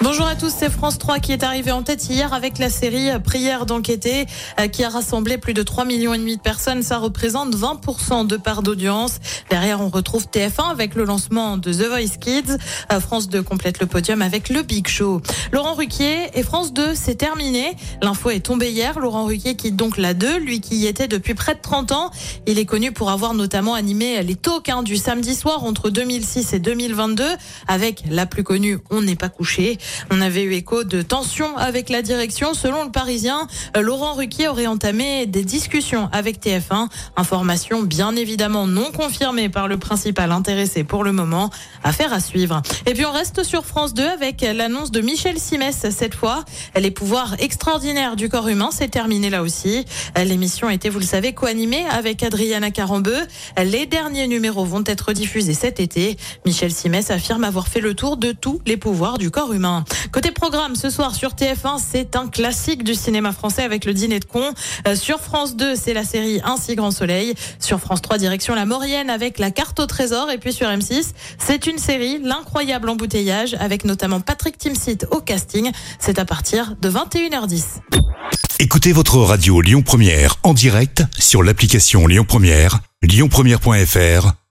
Bonjour à tous, c'est France 3 qui est arrivé en tête hier avec la série Prière d'enquêter euh, qui a rassemblé plus de 3 millions et demi de personnes. Ça représente 20% de part d'audience. Derrière, on retrouve TF1 avec le lancement de The Voice Kids. Euh, France 2 complète le podium avec le Big Show. Laurent Ruquier et France 2, c'est terminé. L'info est tombée hier. Laurent Ruquier quitte donc la 2, lui qui y était depuis près de 30 ans. Il est connu pour avoir notamment animé les talks hein, du samedi soir entre 2006 et 2022 avec la plus connue On n'est pas couché. On avait eu écho de tensions avec la direction. Selon le Parisien, euh, Laurent Ruquier aurait entamé des discussions avec TF1. Information bien évidemment non confirmée par le principal intéressé pour le moment. Affaire à suivre. Et puis on reste sur France 2 avec l'annonce de Michel Simès cette fois. Les pouvoirs extraordinaires du corps humain, c'est terminé là aussi. L'émission était, vous le savez, co-animée avec Adriana Carambeu. Les derniers numéros vont être diffusés cet été. Michel Simès affirme avoir fait le tour de tous les pouvoirs du corps humain. Côté programme, ce soir sur TF1, c'est un classique du cinéma français avec le dîner de con. Euh, sur France 2, c'est la série Ainsi grand soleil. Sur France 3, direction la Maurienne avec la carte au trésor. Et puis sur M6, c'est une série, l'incroyable embouteillage, avec notamment Patrick Timsit au casting. C'est à partir de 21h10. Écoutez votre radio Lyon Première en direct sur l'application Lyon Première, lyonpremière.fr